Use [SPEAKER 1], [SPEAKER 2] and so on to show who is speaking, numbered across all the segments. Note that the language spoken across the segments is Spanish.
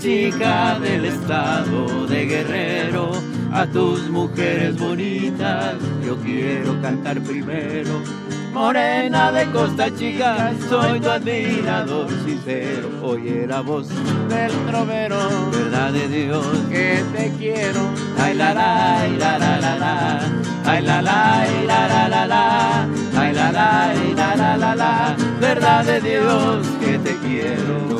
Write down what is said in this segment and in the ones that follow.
[SPEAKER 1] Chica del estado de Guerrero, a tus mujeres bonitas yo quiero cantar primero. Morena de Costa Chica, soy tu admirador sincero. Oye la voz del trovero, verdad de Dios que te quiero. Ay la la, la la la la, ay la la, la la la la, ay la la, la la la la, verdad de Dios que te quiero.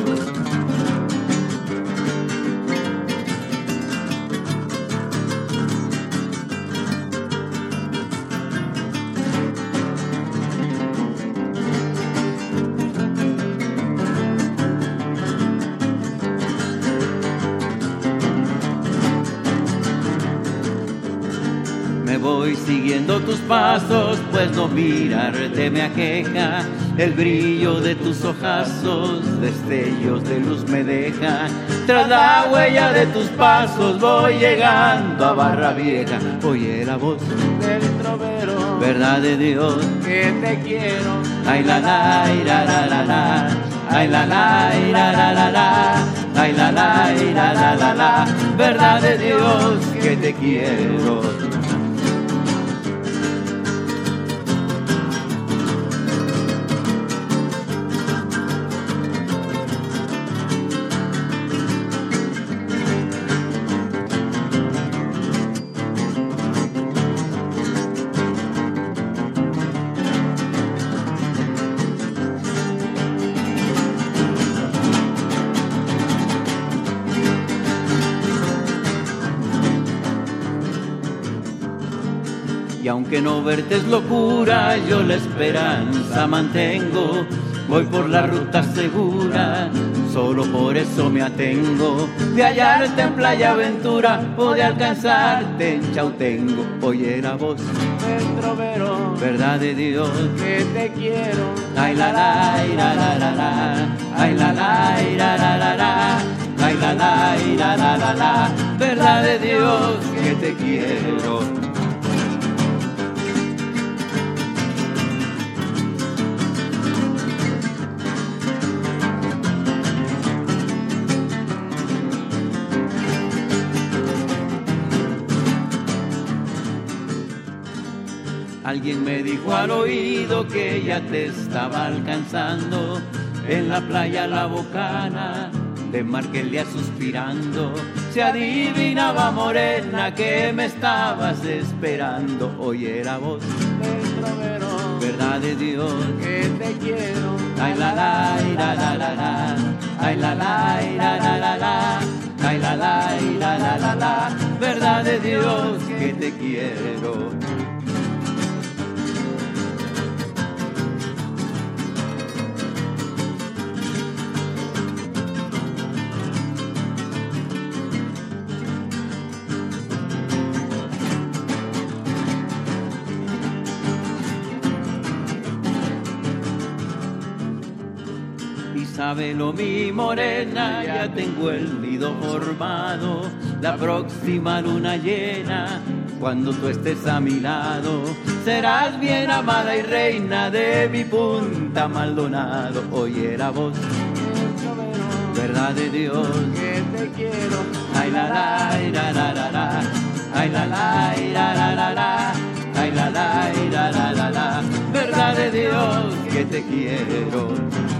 [SPEAKER 1] Siguiendo tus pasos, pues no mirarte me aqueja. El brillo de tus ojazos, destellos de luz me deja. Tras la huella de tus pasos voy llegando a Barra Vieja. Oye la voz del trovero, verdad de Dios que te quiero. Ay la la, la la la la. Ay la la, la la la la. Ay la la, la la la la. Verdad de Dios que te quiero. Que no verte es locura, yo la esperanza mantengo. Voy por la ruta segura, solo por eso me atengo. De hallarte en Playa Aventura o de alcanzarte en Chautengo. Oye la voz del trovero, verdad de Dios, que te quiero. Ay la la, la la la la, ay la la, la la la la. Ay la la, la la la la, verdad de Dios que te quiero. Alguien me dijo al oído que ella te estaba alcanzando en la playa La Bocana, de Marquelia suspirando. Se adivinaba morena que me estabas esperando. Voz del trovero, verdad de Dios que te quiero. Ay la la, la la la la, ay la la, la la la la. Ay la la, la la la la, verdad de Dios que te quiero. Sábelo mi morena, ya tengo el nido formado, la próxima luna llena, cuando tú estés a mi lado, serás bien amada y reina de mi punta Maldonado. Oye la voz, verdad de Dios, que te quiero. Ay la la, la la la la, ay la la, la la la la. Ay la la, la la la la, verdad de Dios que te quiero.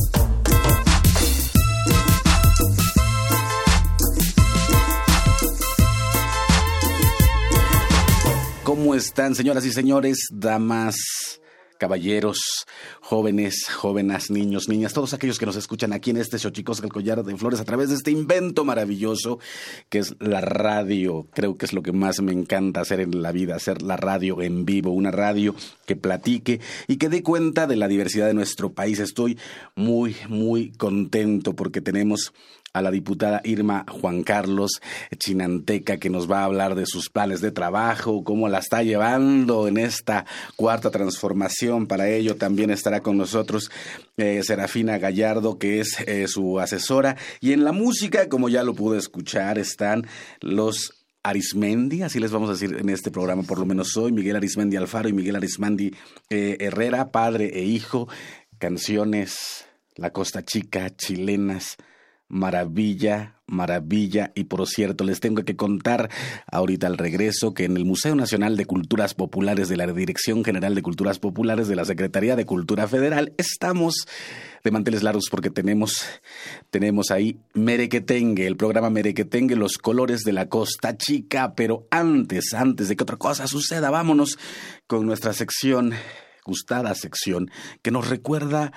[SPEAKER 2] ¿Cómo están, señoras y señores, damas, caballeros, jóvenes, jóvenes, niños, niñas, todos aquellos que nos escuchan aquí en este Xochicos el Collar de Flores a través de este invento maravilloso que es la radio. Creo que es lo que más me encanta hacer en la vida, hacer la radio en vivo, una radio que platique y que dé cuenta de la diversidad de nuestro país. Estoy muy, muy contento porque tenemos a la diputada Irma Juan Carlos Chinanteca, que nos va a hablar de sus planes de trabajo, cómo la está llevando en esta cuarta transformación. Para ello también estará con nosotros eh, Serafina Gallardo, que es eh, su asesora. Y en la música, como ya lo pude escuchar, están los Arismendi, así les vamos a decir en este programa, por lo menos hoy, Miguel Arismendi Alfaro y Miguel Arismendi eh, Herrera, padre e hijo, canciones La Costa Chica, chilenas, maravilla, maravilla. Y por cierto, les tengo que contar ahorita al regreso que en el Museo Nacional de Culturas Populares de la Dirección General de Culturas Populares de la Secretaría de Cultura Federal estamos de manteles largos porque tenemos, tenemos ahí Merequetengue, el programa Merequetengue, los colores de la Costa Chica. Pero antes, antes de que otra cosa suceda, vámonos con nuestra sección, gustada sección, que nos recuerda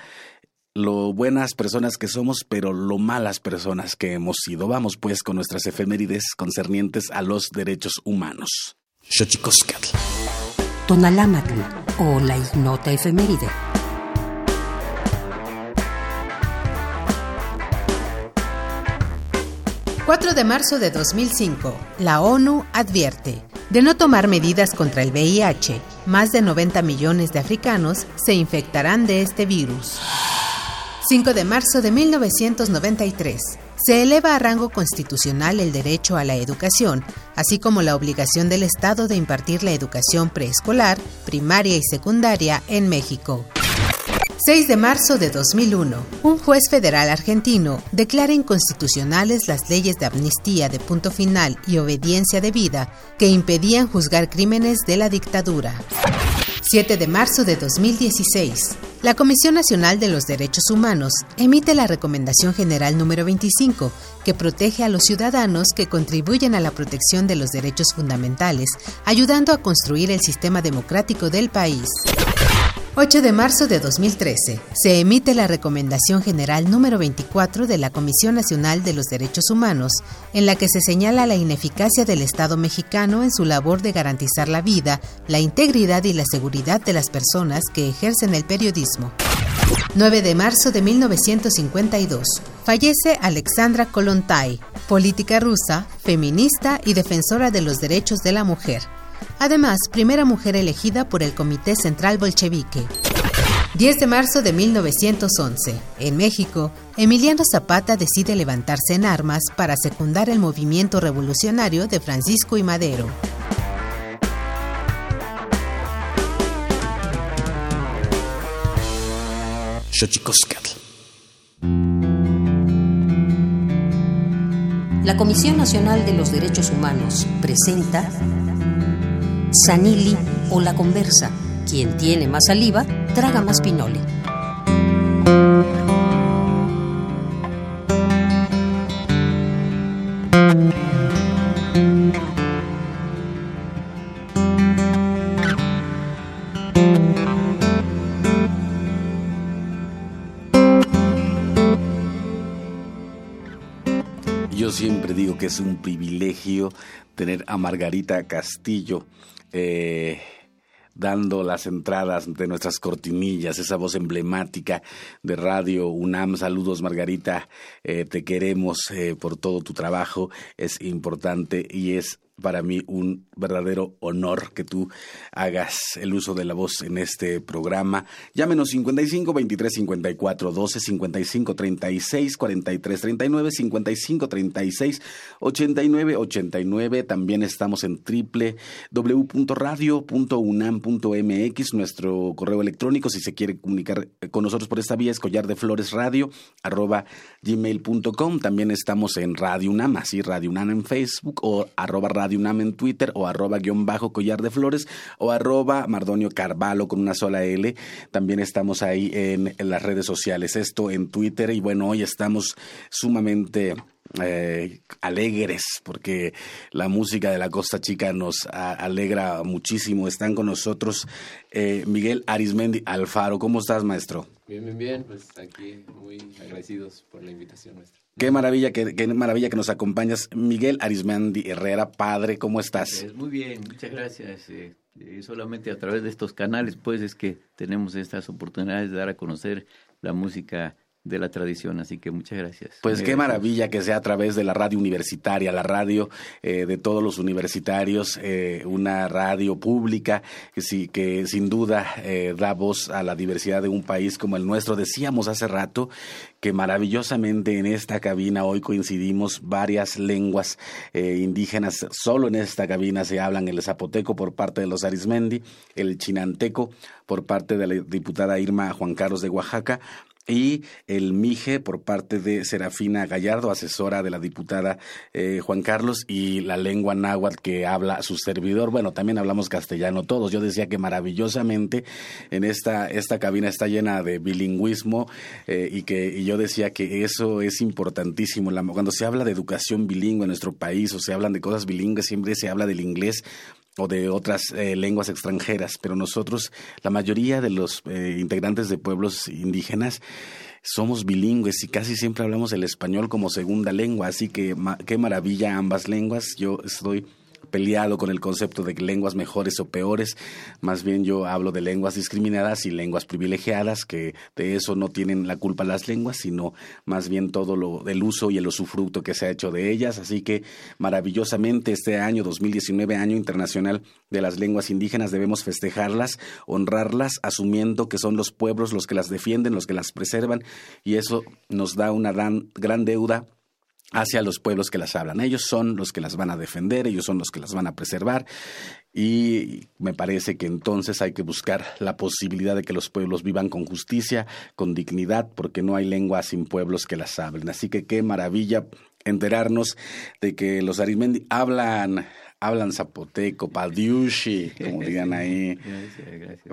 [SPEAKER 2] lo buenas personas que somos, pero lo malas personas que hemos sido. Vamos pues con nuestras efemérides concernientes a los derechos humanos. Xochicoscatl.
[SPEAKER 3] Tonalámatl o la ignota efeméride.
[SPEAKER 4] ...4 de marzo de 2005... ...la ONU advierte... ...de no tomar medidas contra el VIH... ...más de 90 millones de africanos... ...se infectarán de este virus... 5 de marzo de 1993. Se eleva a rango constitucional el derecho a la educación, así como la obligación del Estado de impartir la educación preescolar, primaria y secundaria en México. 6 de marzo de 2001. Un juez federal argentino declara inconstitucionales las leyes de amnistía de punto final y obediencia debida que impedían juzgar crímenes de la dictadura. 7 de marzo de 2016. La Comisión Nacional de los Derechos Humanos emite la Recomendación General número 25, que protege a los ciudadanos que contribuyen a la protección de los derechos fundamentales, ayudando a construir el sistema democrático del país. 8 de marzo de 2013. Se emite la Recomendación General número 24 de la Comisión Nacional de los Derechos Humanos, en la que se señala la ineficacia del Estado mexicano en su labor de garantizar la vida, la integridad y la seguridad de las personas que ejercen el periodismo. 9 de marzo de 1952. Fallece Alexandra Kolontai, política rusa, feminista y defensora de los derechos de la mujer. Además, primera mujer elegida por el Comité Central Bolchevique. 10 de marzo de 1911. En México, Emiliano Zapata decide levantarse en armas para secundar el movimiento revolucionario de Francisco y Madero.
[SPEAKER 3] La Comisión Nacional de los Derechos Humanos presenta Sanili o la conversa. Quien tiene más saliva, traga más pinole.
[SPEAKER 2] Yo siempre digo que es un privilegio tener a Margarita Castillo eh, dando las entradas de nuestras cortinillas, esa voz emblemática de Radio UNAM. Saludos, Margarita. Eh, te queremos eh, por todo tu trabajo. Es importante y es para mí un verdadero honor que tú hagas el uso de la voz en este programa. Llámenos 55 23 54 12 55 36 43 39 55 36 89 89. También estamos en www.radio.unam.mx, nuestro correo electrónico si se quiere comunicar con nosotros por esta vía es collar de flores radio arroba gmail.com. También estamos en Radio UNAM, así Radio UNAM en Facebook o arroba Radio UNAM en Twitter o arroba guion bajo collar de flores o arroba Mardonio Carvalho con una sola L. También estamos ahí en, las redes sociales, esto en Twitter y bueno, hoy estamos sumamente eh, alegres porque la música de la Costa Chica nos alegra muchísimo. Están con nosotros eh, Miguel Arismendi Alfaro. ¿Cómo estás, maestro?
[SPEAKER 5] Bien, bien, bien. Pues aquí muy agradecidos por la invitación, maestro.
[SPEAKER 2] Qué maravilla, qué, qué maravilla que nos acompañas. Miguel Arismendi Herrera, padre, ¿cómo estás?
[SPEAKER 1] Muy bien, muchas gracias. Eh, eh, solamente a través de estos canales, pues, es que tenemos estas oportunidades de dar a conocer la música de la tradición, así que muchas gracias.
[SPEAKER 2] Pues qué maravilla que sea a través de la radio universitaria, la radio eh, de todos los universitarios, eh, una radio pública que, sí, que sin duda eh, da voz a la diversidad de un país como el nuestro. Decíamos hace rato que maravillosamente en esta cabina hoy coincidimos varias lenguas indígenas. Solo en esta cabina se hablan el zapoteco por parte de los Arismendi, el chinanteco por parte de la diputada Irma Juan Carlos de Oaxaca, y el MIGE por parte de Serafina Gallardo, asesora de la diputada eh, Juan Carlos, y la lengua náhuatl que habla su servidor. Bueno, también hablamos castellano todos. Yo decía que maravillosamente en esta, esta cabina está llena de bilingüismo eh, y que y yo decía que eso es importantísimo. cuando se habla de educación bilingüe en nuestro país o se hablan de cosas bilingües, siempre se habla del inglés o de otras eh, lenguas extranjeras, pero nosotros, la mayoría de los eh, integrantes de pueblos indígenas, somos bilingües y casi siempre hablamos el español como segunda lengua, así que qué maravilla ambas lenguas. Yo estoy peleado con el concepto de lenguas mejores o peores, más bien yo hablo de lenguas discriminadas y lenguas privilegiadas, que de eso no tienen la culpa las lenguas, sino más bien todo lo el uso y el usufructo que se ha hecho de ellas, así que maravillosamente este año 2019, año internacional de las lenguas indígenas, debemos festejarlas, honrarlas, asumiendo que son los pueblos los que las defienden, los que las preservan y eso nos da una gran, gran deuda hacia los pueblos que las hablan. Ellos son los que las van a defender, ellos son los que las van a preservar y me parece que entonces hay que buscar la posibilidad de que los pueblos vivan con justicia, con dignidad, porque no hay lengua sin pueblos que las hablen. Así que qué maravilla enterarnos de que los Arismendi hablan hablan zapoteco, padiushi, como digan ahí.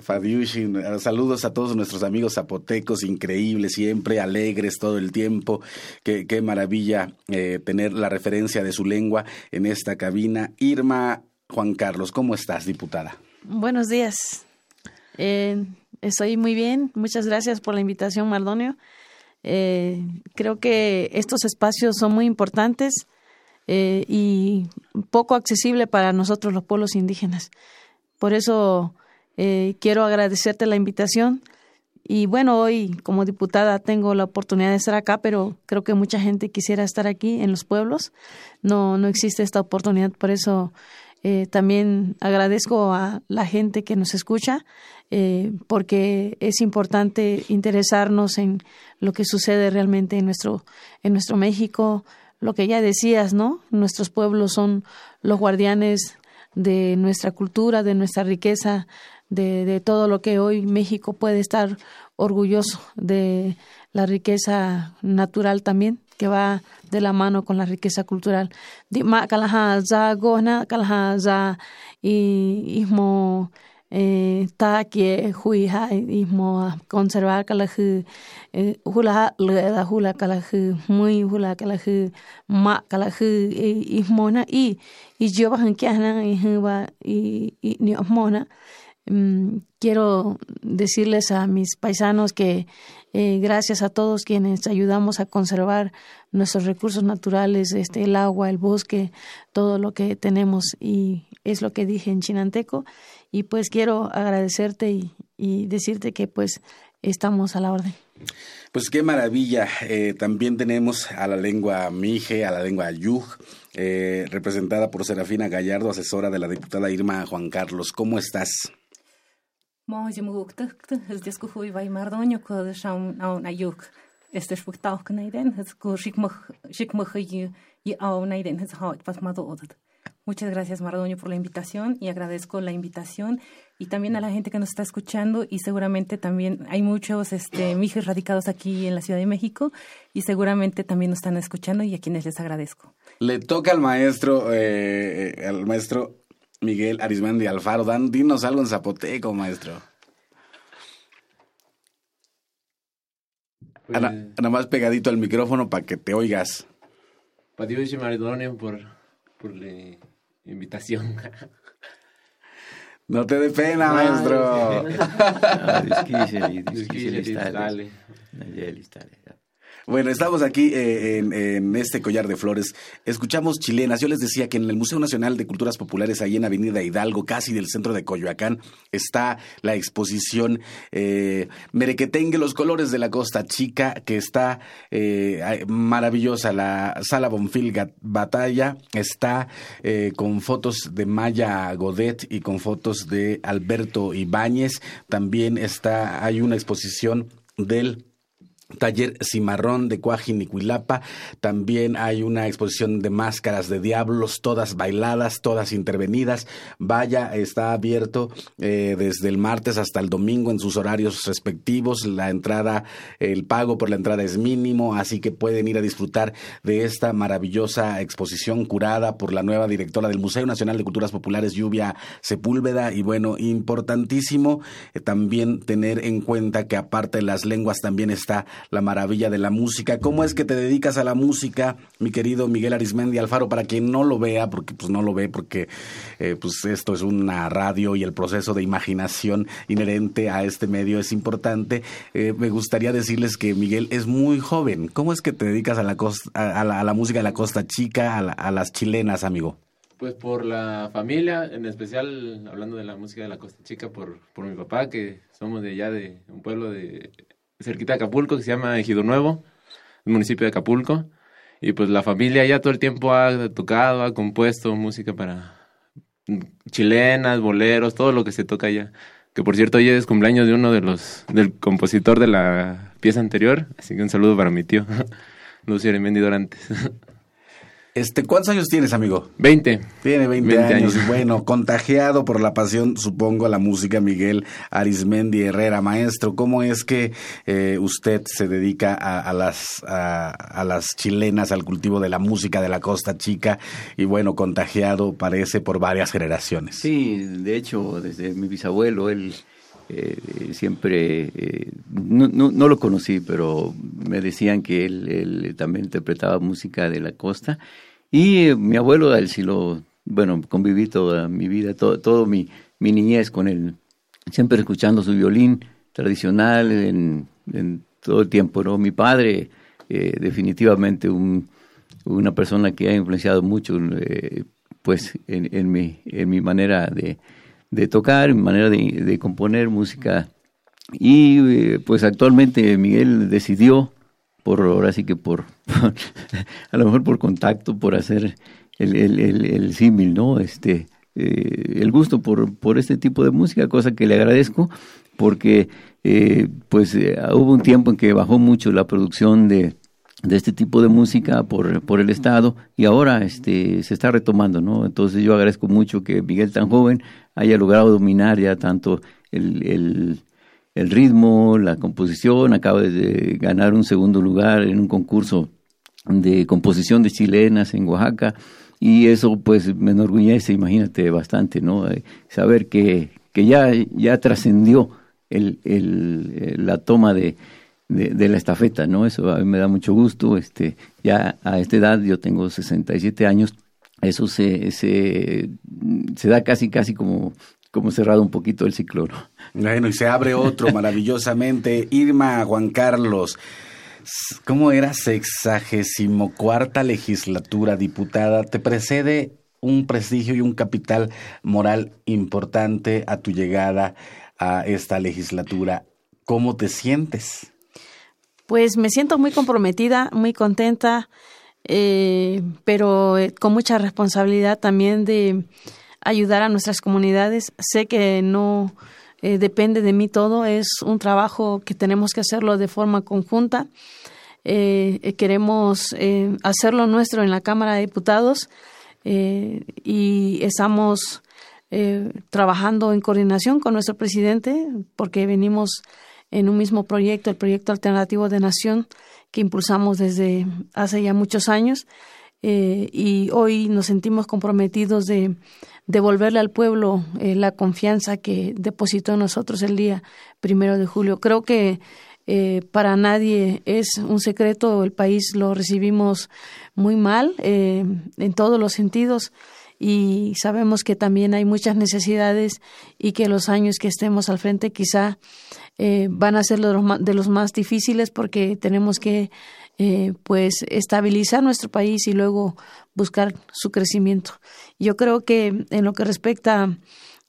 [SPEAKER 2] Padiushi, saludos a todos nuestros amigos zapotecos, increíbles, siempre alegres todo el tiempo. Qué, qué maravilla eh, tener la referencia de su lengua en esta cabina. Irma Juan Carlos, ¿cómo estás, diputada?
[SPEAKER 6] Buenos días. Eh, estoy muy bien. Muchas gracias por la invitación, Mardonio. Eh, creo que estos espacios son muy importantes eh, y poco accesible para nosotros los pueblos indígenas. Por eso eh, quiero agradecerte la invitación. Y bueno, hoy como diputada tengo la oportunidad de estar acá, pero creo que mucha gente quisiera estar aquí en los pueblos. No, no existe esta oportunidad, por eso eh, también agradezco a la gente que nos escucha, porque es importante interesarnos en lo que sucede realmente en nuestro, en nuestro México, lo que ya decías, ¿no? Nuestros pueblos son los guardianes de nuestra cultura, de nuestra riqueza, de, todo lo que hoy México puede estar orgulloso de la riqueza natural también que va de la mano con la riqueza cultural. y eh, ta que hui conservar kala eh, hula hula muy hula kala ma kala hu y mona y y yo va y ni mm, quiero decirles a mis paisanos que eh, gracias a todos quienes ayudamos a conservar nuestros recursos naturales, este, el agua, el bosque, todo lo que tenemos y es lo que dije en chinanteco y pues quiero agradecerte y, y decirte que pues estamos a la orden.
[SPEAKER 2] Pues qué maravilla. Eh, también tenemos a la lengua Mije, a la lengua Yug, eh, representada por Serafina Gallardo, asesora de la diputada Irma Juan Carlos. ¿Cómo estás?
[SPEAKER 7] Muchas gracias, Mardoño, por la invitación y agradezco la invitación y también a la gente que nos está escuchando y seguramente también hay muchos este, mijes radicados aquí en la Ciudad de México y seguramente también nos están escuchando y a quienes les agradezco.
[SPEAKER 2] Le toca al maestro, eh, al maestro Miguel Arismendi Alfaro. Dan, dinos algo en zapoteco, maestro. Pues, nada más pegadito al micrófono para que te oigas.
[SPEAKER 5] Dios Mardoño por, por invitación.
[SPEAKER 2] No te dé pena, maestro. Bueno, estamos aquí eh, en, este collar de flores. Escuchamos chilenas. Yo les decía que en el Museo Nacional de Culturas Populares, ahí en Avenida Hidalgo, casi del centro de Coyoacán, está la exposición eh, Merequetengue, los colores de la Costa Chica, que está eh, maravillosa. La sala Bonfil Batalla está eh, con fotos de Maya Godet y con fotos de Alberto Ibáñez. También está, hay una exposición del taller Cimarrón de Cuajinicuilapa. También hay una exposición de máscaras de diablos, todas bailadas, todas intervenidas. Vaya, está abierto eh, desde el martes hasta el domingo en sus horarios respectivos. La entrada, el pago por la entrada es mínimo, así que pueden ir a disfrutar de esta maravillosa exposición curada por la nueva directora del Museo Nacional de Culturas Populares, Lluvia Sepúlveda. Y bueno, importantísimo eh, también tener en cuenta que aparte de las lenguas también está la maravilla de la música. ¿Cómo es que te dedicas a la música, mi querido Miguel Arismendi Alfaro? Para quien no lo vea, porque pues no lo ve, porque eh, pues esto es una radio y el proceso de imaginación inherente a este medio es importante. Eh, me gustaría decirles que Miguel es muy joven. ¿Cómo es que te dedicas a la, a, la, música de la Costa Chica, a, las chilenas, amigo?
[SPEAKER 5] Pues por la familia, en especial hablando de la música de la Costa Chica, por, por mi papá, que somos de allá, de un pueblo de cerquita de Acapulco que se llama Ejido Nuevo, el municipio de Acapulco. Y pues la familia ya todo el tiempo ha tocado, ha compuesto música para chilenas, boleros, todo lo que se toca allá. Que por cierto, hoy es cumpleaños de uno de los, del compositor de la pieza anterior, así que un saludo para mi tío, Lucio Arimendi Dorantes.
[SPEAKER 2] Este, ¿Cuántos años tienes, amigo?
[SPEAKER 5] Veinte.
[SPEAKER 2] Tiene veinte años. Bueno, contagiado por la pasión, supongo, a la música, Miguel Arismendi Herrera. Maestro, ¿cómo es que eh, usted se dedica a, las, a, las chilenas, al cultivo de la música de la Costa Chica? Y bueno, contagiado parece por varias generaciones.
[SPEAKER 8] Sí, de hecho, desde mi bisabuelo, él... Eh, siempre, eh, no, lo conocí, pero me decían que él, también interpretaba música de la costa y eh, mi abuelo, él sí lo, bueno, conviví toda mi vida, todo, mi, mi niñez con él, siempre escuchando su violín tradicional en, todo el tiempo, ¿no? Mi padre, definitivamente un, una persona que ha influenciado mucho, pues, en, mi, en mi manera de, de tocar, manera de, de componer música. Y pues actualmente Miguel decidió por ahora sí que por, a lo mejor por contacto, por hacer el, el, el, símil, ¿no? Este, eh, el gusto por, por este tipo de música, cosa que le agradezco, porque eh, pues eh, hubo un tiempo en que bajó mucho la producción de, de este tipo de música por, por el Estado y ahora este, se está retomando, ¿no? Entonces yo agradezco mucho que Miguel tan joven haya logrado dominar ya tanto el, el ritmo, la composición, acaba de ganar un segundo lugar en un concurso de composición de chilenas en Oaxaca y eso pues me enorgullece, imagínate, bastante, ¿no? Eh, saber que, que ya, ya trascendió el, el, la toma de, de, la estafeta, ¿no? Eso a mí me da mucho gusto, este, ya a esta edad, yo tengo 67 años, eso se, se, se da casi, casi como como cerrado un poquito el ciclo.
[SPEAKER 2] Bueno, y se abre otro maravillosamente. Irma Juan Carlos, ¿cómo era sexagésimo cuarta legislatura, diputada? ¿Te precede un prestigio y un capital moral importante a tu llegada a esta legislatura? ¿Cómo te sientes?
[SPEAKER 6] Pues me siento muy comprometida, muy contenta, eh, pero eh, con mucha responsabilidad también de ayudar a nuestras comunidades. Sé que no eh, depende de mí todo, es un trabajo que tenemos que hacerlo de forma conjunta. queremos hacerlo nuestro en la Cámara de Diputados y estamos trabajando en coordinación con nuestro presidente porque venimos en un mismo proyecto, el proyecto alternativo de Nación, que impulsamos desde hace ya muchos años eh, y hoy nos sentimos comprometidos de devolverle al pueblo eh, la confianza que depositó en nosotros el día primero de julio. Creo que eh, para nadie es un secreto, el país lo recibimos muy mal en todos los sentidos y sabemos que también hay muchas necesidades y que los años que estemos al frente quizá eh, van a ser de los, más, difíciles porque tenemos que eh, pues estabilizar nuestro país y luego buscar su crecimiento. Yo creo que en lo que respecta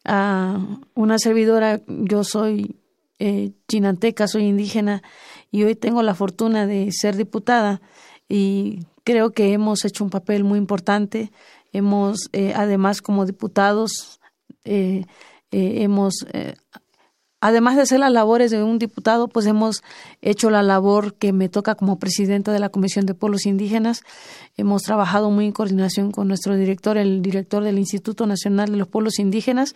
[SPEAKER 6] a una servidora, yo soy eh, chinanteca, soy indígena y hoy tengo la fortuna de ser diputada y creo que hemos hecho un papel muy importante. Hemos, además, como diputados, hemos además de hacer las labores de un diputado, pues hemos hecho la labor que me toca como presidenta de la Comisión de Pueblos Indígenas. Hemos trabajado muy en coordinación con nuestro director, el director del Instituto Nacional de los Pueblos Indígenas,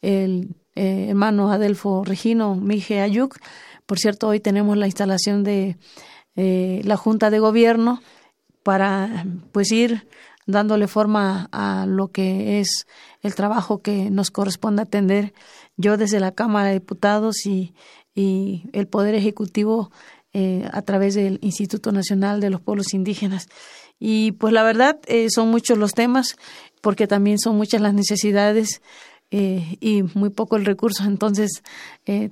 [SPEAKER 6] el eh, hermano Adelfo Regino Mije Ayuk. Por cierto, hoy tenemos la instalación de eh, la Junta de Gobierno para pues ir dándole forma a lo que es el trabajo que nos corresponde atender yo desde la Cámara de Diputados y, el Poder Ejecutivo eh, a través del Instituto Nacional de los Pueblos Indígenas. Y pues la verdad eh, son muchos los temas porque también son muchas las necesidades eh, y muy poco el recurso. Entonces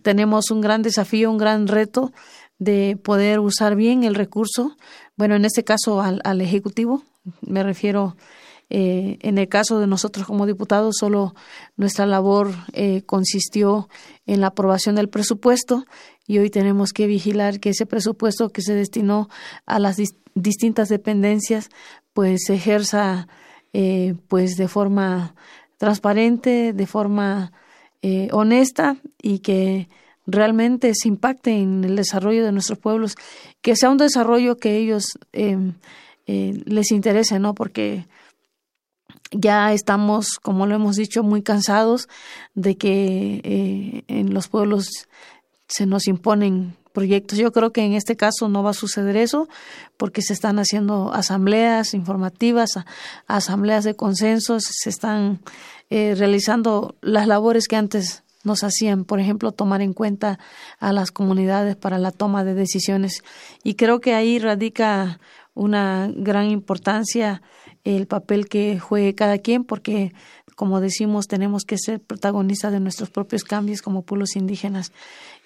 [SPEAKER 6] tenemos un gran desafío, un gran reto de poder usar bien el recurso. Bueno, en este caso al, al Ejecutivo, me refiero eh, en el caso de nosotros como diputados, solo nuestra labor eh, consistió en la aprobación del presupuesto y hoy tenemos que vigilar que ese presupuesto que se destinó a las distintas dependencias pues se ejerza eh, pues de forma transparente, de forma honesta y que realmente se impacte en el desarrollo de nuestros pueblos, que sea un desarrollo que ellos les interese, ¿no? Porque ya estamos, como lo hemos dicho, muy cansados de que eh, en los pueblos se nos imponen proyectos. Yo creo que en este caso no va a suceder eso porque se están haciendo asambleas informativas, asambleas de consensos, se están eh, realizando las labores que antes nos hacían, por ejemplo, tomar en cuenta a las comunidades para la toma de decisiones. Y creo que ahí radica una gran importancia el papel que juegue cada quien, porque, como decimos, tenemos que ser protagonistas de nuestros propios cambios como pueblos indígenas.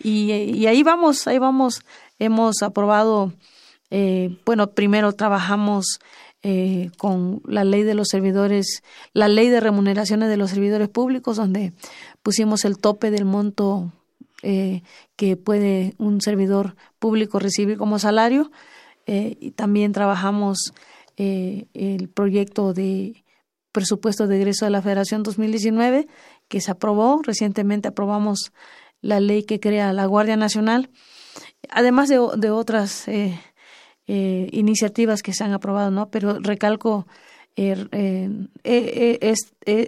[SPEAKER 6] Y, y ahí vamos, ahí vamos. Hemos aprobado, eh, bueno, primero trabajamos eh, con la ley de los servidores, la ley de remuneraciones de los servidores públicos, donde pusimos el tope del monto eh, que puede un servidor público recibir como salario. Y también trabajamos eh, el proyecto de presupuesto de egreso de la Federación 2019 que se aprobó. Recientemente aprobamos la ley que crea la Guardia Nacional, además de, otras eh, eh, iniciativas que se han aprobado, ¿no? Pero recalco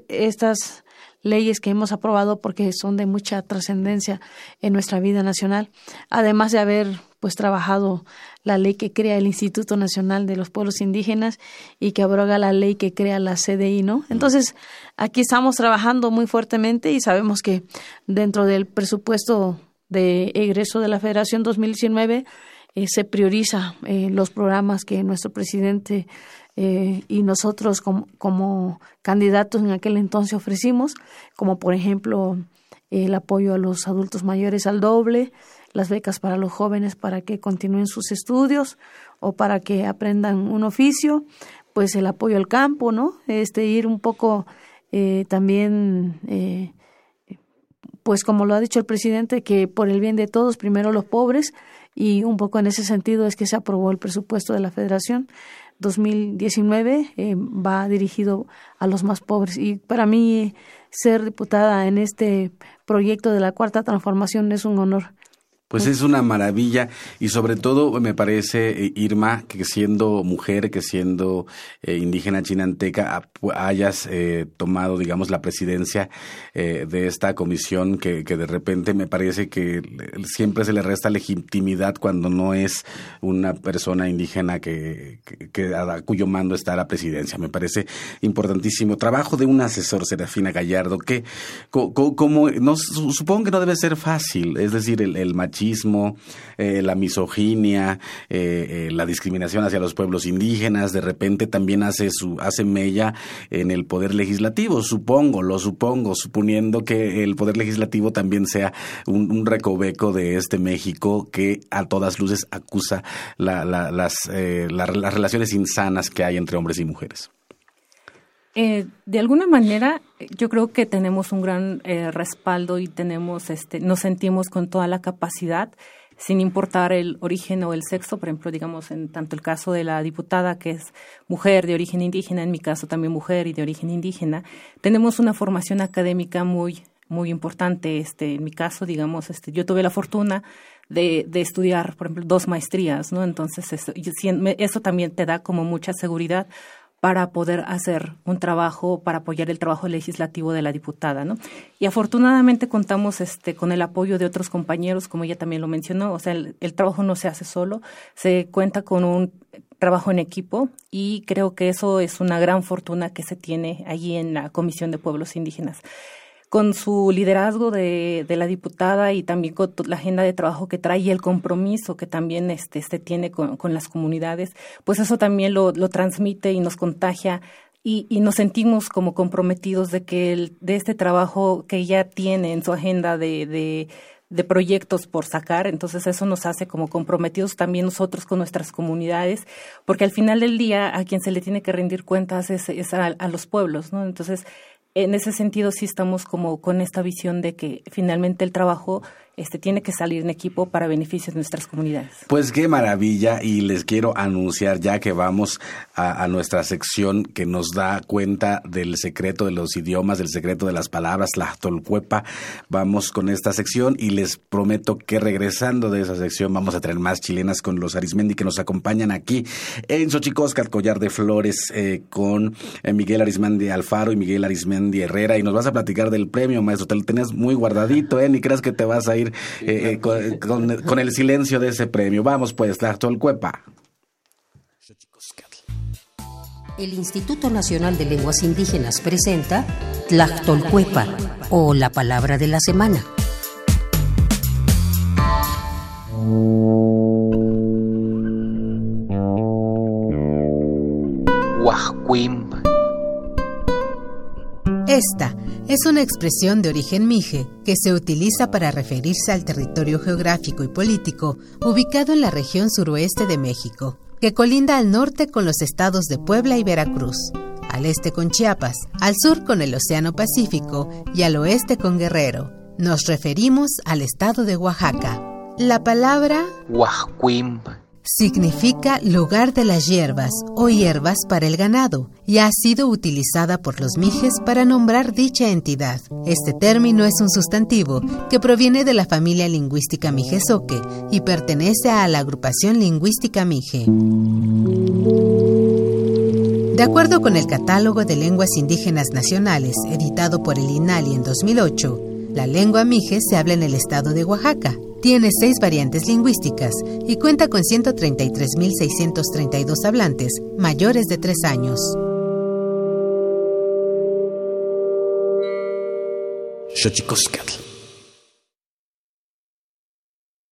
[SPEAKER 6] estas leyes que hemos aprobado porque son de mucha trascendencia en nuestra vida nacional, además de haber pues trabajado la ley que crea el Instituto Nacional de los Pueblos Indígenas y que abroga la ley que crea la CDI, ¿no? Entonces, aquí estamos trabajando muy fuertemente y sabemos que dentro del presupuesto de egreso de la Federación 2019 eh, se prioriza eh, los programas que nuestro presidente eh, y nosotros como, como, candidatos en aquel entonces ofrecimos, como por ejemplo el apoyo a los adultos mayores al doble, las becas para los jóvenes para que continúen sus estudios o para que aprendan un oficio, pues el apoyo al campo, ¿no? Este ir un poco eh, también eh, pues como lo ha dicho el presidente, que por el bien de todos, primero los pobres, y un poco en ese sentido es que se aprobó el presupuesto de la federación 2019, eh, va dirigido a los más pobres. Y para mí ser diputada en este proyecto de la Cuarta Transformación es un honor.
[SPEAKER 2] Pues es una maravilla y sobre todo me parece, eh, Irma, que siendo mujer, que siendo eh, indígena chinanteca, hayas eh, tomado, digamos, la presidencia de esta comisión que, que, de repente me parece que siempre se le resta legitimidad cuando no es una persona indígena que, que, a cuyo mando está la presidencia. Me parece importantísimo. Trabajo de un asesor, Serafina Gallardo, que como, supongo que no debe ser fácil, es decir, el, el machismo eh, la misoginia, eh, eh, la discriminación hacia los pueblos indígenas, de repente también hace su hace mella en el poder legislativo, supongo, lo supongo, suponiendo que el poder legislativo también sea un, recoveco de este México que a todas luces acusa las, las relaciones insanas que hay entre hombres y mujeres.
[SPEAKER 7] De alguna manera, yo creo que tenemos un gran eh, respaldo y tenemos, este, nos sentimos con toda la capacidad, sin importar el origen o el sexo, por ejemplo, digamos, en tanto el caso de la diputada que es mujer de origen indígena, en mi caso también mujer y de origen indígena, tenemos una formación académica muy muy importante. Este, en mi caso, digamos, este, yo tuve la fortuna de, de estudiar, por ejemplo, dos maestrías, ¿no? Entonces, eso, eso también te da como mucha seguridad para poder hacer un trabajo, para apoyar el trabajo legislativo de la diputada, ¿no? Y afortunadamente contamos este, con el apoyo de otros compañeros, como ella también lo mencionó, o sea, el, trabajo no se hace solo, se cuenta con un trabajo en equipo y creo que eso es una gran fortuna que se tiene allí en la Comisión de Pueblos Indígenas con su liderazgo de, de, la diputada y también con la agenda de trabajo que trae y el compromiso que también este, este tiene con, con, las comunidades, pues eso también lo, lo transmite y nos contagia y, y, nos sentimos como comprometidos de que el, de este trabajo que ella tiene en su agenda de, de, proyectos por sacar, entonces eso nos hace como comprometidos también nosotros con nuestras comunidades, porque al final del día a quien se le tiene que rendir cuentas es, es a, a los pueblos, ¿no? Entonces, en ese sentido sí estamos como con esta visión de que finalmente el trabajo este, tiene que salir en equipo para beneficio de nuestras comunidades.
[SPEAKER 2] Pues qué maravilla y les quiero anunciar ya que vamos a, nuestra sección que nos da cuenta del secreto de los idiomas, del secreto de las palabras, la tolcuepa. Vamos con esta sección y les prometo que regresando de esa sección vamos a tener más chilenas con los Arismendi que nos acompañan aquí en Xochicóscar, Collar de Flores, eh, con eh, Miguel Arismendi Alfaro y Miguel Arismendi Herrera y nos vas a platicar del premio, maestro. Te lo tenías muy guardadito, ¿eh? Ni creas que te vas a ir eh, eh, con, el silencio de ese premio. Vamos pues, Tlachtolcuepa.
[SPEAKER 3] El Instituto Nacional de Lenguas Indígenas presenta Tlachtolcuepa o la palabra de la semana.
[SPEAKER 4] Esta es una expresión de origen mije que se utiliza para referirse al territorio geográfico y político ubicado en la región suroeste de México, que colinda al norte con los estados de Puebla y Veracruz, al este con Chiapas, al sur con el Océano Pacífico y al oeste con Guerrero. Nos referimos al estado de Oaxaca. La palabra significa lugar de las hierbas o hierbas para el ganado y ha sido utilizada por los mijes para nombrar dicha entidad. Este término es un sustantivo que proviene de la familia lingüística mijesoque y pertenece a la agrupación lingüística mije. De acuerdo con el Catálogo de Lenguas Indígenas Nacionales, editado por el INALI en 2008, la lengua mije se habla en el estado de Oaxaca, tiene seis variantes lingüísticas y cuenta con 133.632 hablantes mayores de tres años.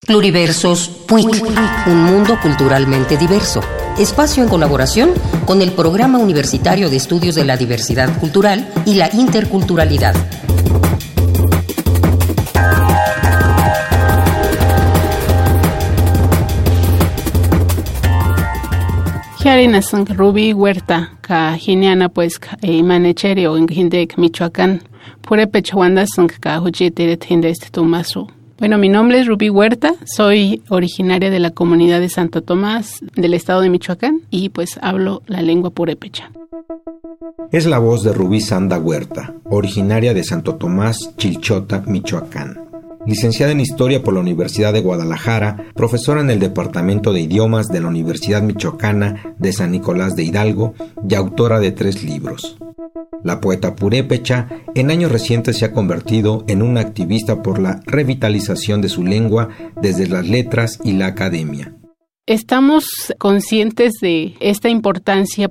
[SPEAKER 3] Pluriversos PUIC, un mundo culturalmente diverso. Espacio en colaboración con el Programa Universitario de Estudios de la Diversidad Cultural y la Interculturalidad.
[SPEAKER 9] Charinas Ruby Huerta, ka Giniana pues e Manecheri o Hindek Michoacán. Purepecha Wanda ka Hujiteret este Tumasu. Bueno, mi nombre es Rubí Huerta, soy originaria de la comunidad de Santo Tomás del estado de Michoacán y pues hablo la lengua purépecha.
[SPEAKER 10] Es la voz de Rubí Sanda Huerta, originaria de Santo Tomás, Chilchota, Michoacán. Licenciada en Historia por la Universidad de Guadalajara, profesora en el Departamento de Idiomas de la Universidad Michoacana de San Nicolás de Hidalgo y autora de tres libros. La poeta purépecha en años recientes se ha convertido en una activista por la revitalización de su lengua desde las letras y la academia.
[SPEAKER 9] Estamos conscientes de esta importancia.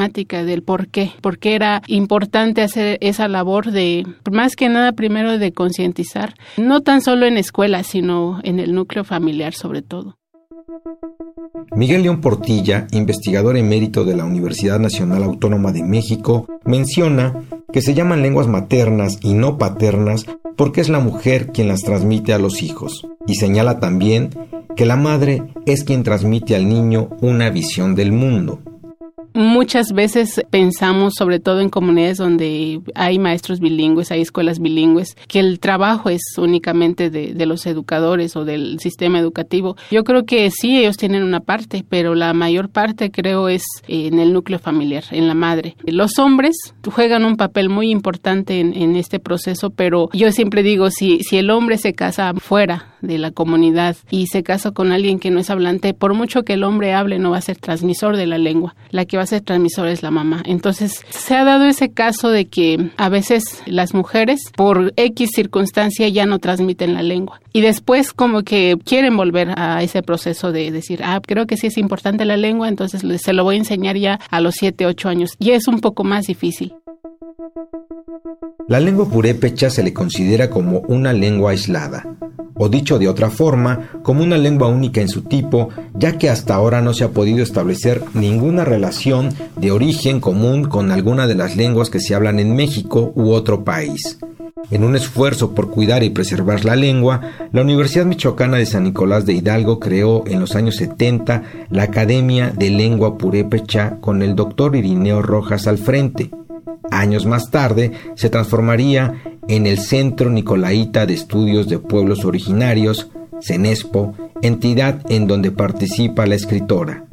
[SPEAKER 9] del por qué, por qué era importante hacer esa labor de, más que nada, primero de concientizar, no tan solo en escuelas, sino en el núcleo familiar sobre todo.
[SPEAKER 10] Miguel León Portilla, investigador emérito de la Universidad Nacional Autónoma de México, menciona que se llaman lenguas maternas y no paternas porque es la mujer quien las transmite a los hijos, y señala también que la madre es quien transmite al niño una visión del mundo.
[SPEAKER 9] Muchas veces pensamos, sobre todo en comunidades donde hay maestros bilingües, hay escuelas bilingües, que el trabajo es únicamente de, los educadores o del sistema educativo. Yo creo que sí, ellos tienen una parte, pero la mayor parte creo es en el núcleo familiar, en la madre. Los hombres juegan un papel muy importante en, en este proceso, pero yo siempre digo, si, si el hombre se casa fuera de la comunidad y se casa con alguien que no es hablante, por mucho que el hombre hable, no va a ser transmisor de la lengua. La que va a ser transmisor es la mamá. Entonces, se ha dado ese caso de que a veces las mujeres, por X circunstancia, ya no transmiten la lengua. Y después, como que quieren volver a ese proceso de decir, ah, creo que sí es importante la lengua, entonces se lo voy a enseñar ya a los 7, 8 años. Y es un poco más difícil.
[SPEAKER 10] La lengua purépecha se le considera como una lengua aislada, o dicho de otra forma, como una lengua única en su tipo, ya que hasta ahora no se ha podido establecer ninguna relación de origen común con alguna de las lenguas que se hablan en México u otro país. En un esfuerzo por cuidar y preservar la lengua, la Universidad Michoacana de San Nicolás de Hidalgo creó en los años 70 la Academia de Lengua Purépecha con el doctor Irineo Rojas al frente. Años más tarde se transformaría en el Centro Nicolaita de Estudios de Pueblos Originarios, CENESPO, entidad en donde participa la escritora.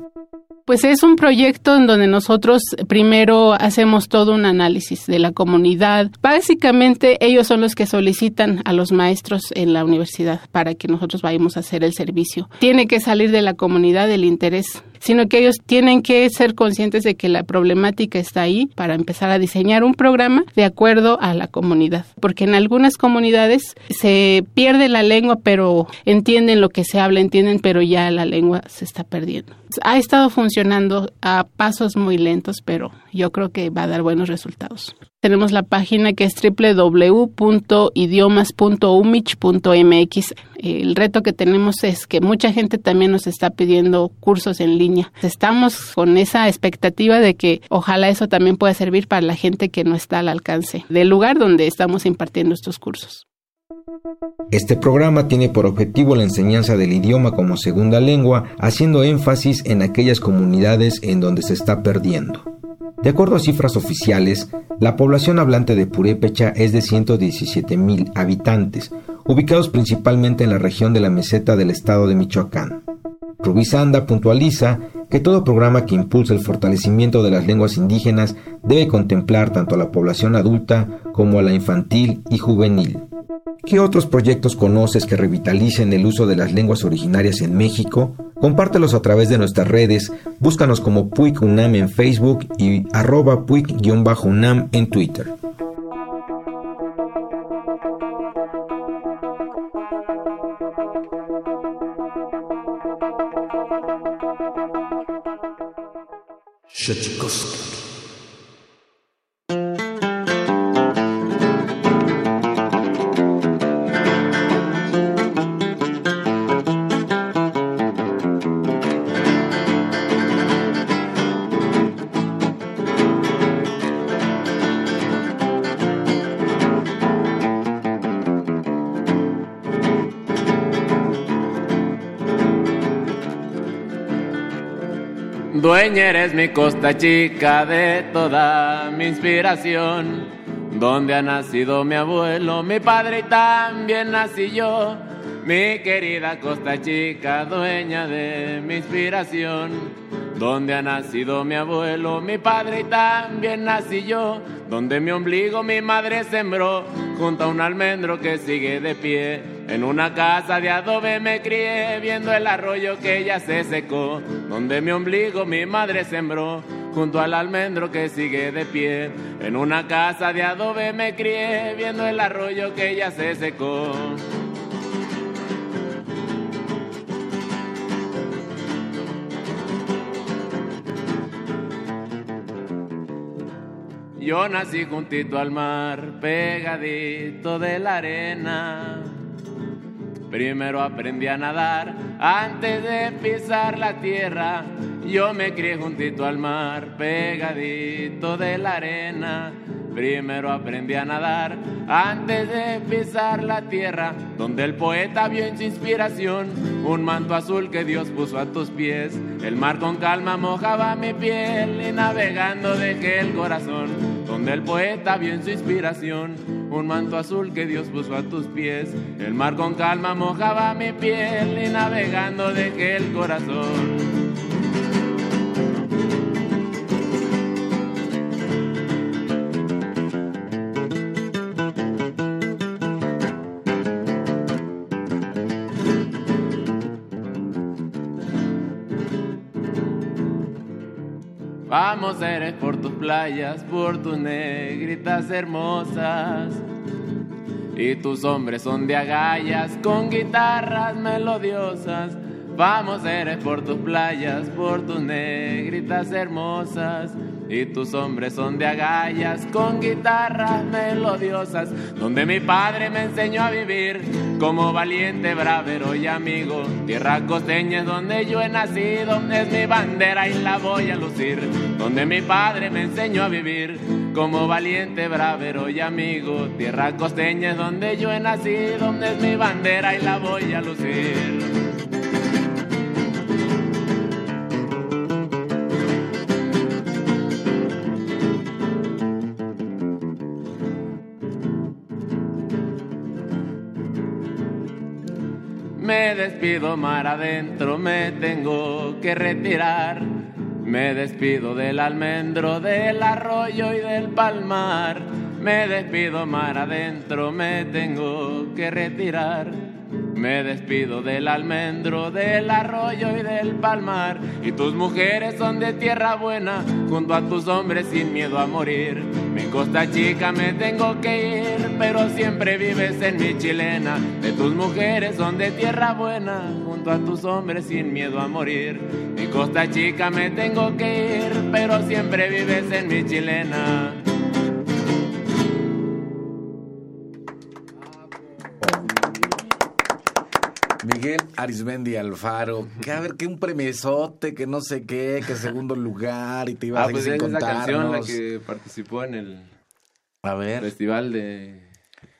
[SPEAKER 9] Pues es un proyecto en donde nosotros primero hacemos todo un análisis de la comunidad. Básicamente ellos son los que solicitan a los maestros en la universidad para que nosotros vayamos a hacer el servicio. Tiene que salir de la comunidad el interés sino que ellos tienen que ser conscientes de que la problemática está ahí para empezar a diseñar un programa de acuerdo a la comunidad, porque en algunas comunidades se pierde la lengua, pero entienden lo que se habla, entienden, pero ya la lengua se está perdiendo. Ha estado funcionando a pasos muy lentos, pero yo creo que va a dar buenos resultados. Tenemos la página que es www.idiomas.umich.mx. El reto que tenemos es que mucha gente también nos está pidiendo cursos en línea. Estamos con esa expectativa de que ojalá eso también pueda servir para la gente que no está al alcance del lugar donde estamos impartiendo estos cursos.
[SPEAKER 10] Este programa tiene por objetivo la enseñanza del idioma como segunda lengua, haciendo énfasis en aquellas comunidades en donde se está perdiendo. De acuerdo a cifras oficiales, la población hablante de Purépecha es de 117 mil habitantes, ubicados principalmente en la región de la meseta del estado de Michoacán. Rubí Sanda puntualiza que todo programa que impulse el fortalecimiento de las lenguas indígenas debe contemplar tanto a la población adulta como a la infantil y juvenil. ¿Qué otros proyectos conoces que revitalicen el uso de las lenguas originarias en México? Compártelos a través de nuestras redes, búscanos como Puig UNAM en Facebook y arroba Puig-UNAM en Twitter.
[SPEAKER 11] Xochicosca.
[SPEAKER 5] Dueña eres mi costa chica de toda mi inspiración, donde ha nacido mi abuelo, mi padre y también nací yo. Mi querida costa chica, dueña de mi inspiración, donde ha nacido mi abuelo, mi padre y también nací yo, donde mi ombligo mi madre sembró, junto a un almendro que sigue de pie. En una casa de adobe me crié, viendo el arroyo que ya se secó, donde mi ombligo mi madre sembró, junto al almendro que sigue de pie. En una casa de adobe me crié, viendo el arroyo que ya se secó. Yo nací juntito al mar, pegadito de la arena. Primero aprendí a nadar antes de pisar la tierra. Yo me crié juntito al mar, pegadito de la arena. Primero aprendí a nadar antes de pisar la tierra, donde el poeta vio en su inspiración un manto azul que Dios puso a tus pies. El mar con calma mojaba mi piel y navegando dejé el corazón, donde el poeta vio en su inspiración un manto azul que Dios puso a tus pies. El mar con calma mojaba mi piel y navegando dejé el corazón. Vamos eres por tus playas, por tus negritas hermosas. Y tus hombres son de agallas con guitarras melodiosas. Vamos eres por tus playas, por tus negritas hermosas. Y tus hombres son de agallas con guitarras melodiosas, donde mi padre me enseñó a vivir como valiente, bravero y amigo. Tierra costeña es donde yo he nacido, es mi bandera y la voy a lucir. Donde mi padre me enseñó a vivir como valiente, bravero y amigo. Tierra costeña es donde yo he nacido, es mi bandera y la voy a lucir. Despido mar adentro, me tengo que retirar. Me despido del almendro, del arroyo y del palmar. Me despido mar adentro, me tengo que retirar. Me despido del almendro, del arroyo y del palmar. Y tus mujeres son de tierra buena, junto a tus hombres sin miedo a morir. Mi costa chica me tengo que ir, pero siempre vives en mi chilena. De tus mujeres son de tierra buena, junto a tus hombres sin miedo a morir. Mi costa chica me tengo que ir, pero siempre vives en mi chilena.
[SPEAKER 2] Miguel Arismendi Alfaro, que a ver, que un premiesote, que no sé qué, que segundo lugar y te ibas
[SPEAKER 5] Ah,
[SPEAKER 2] a
[SPEAKER 5] pues
[SPEAKER 2] sin
[SPEAKER 5] es esa canción la que participó en el
[SPEAKER 2] A ver.
[SPEAKER 5] festival de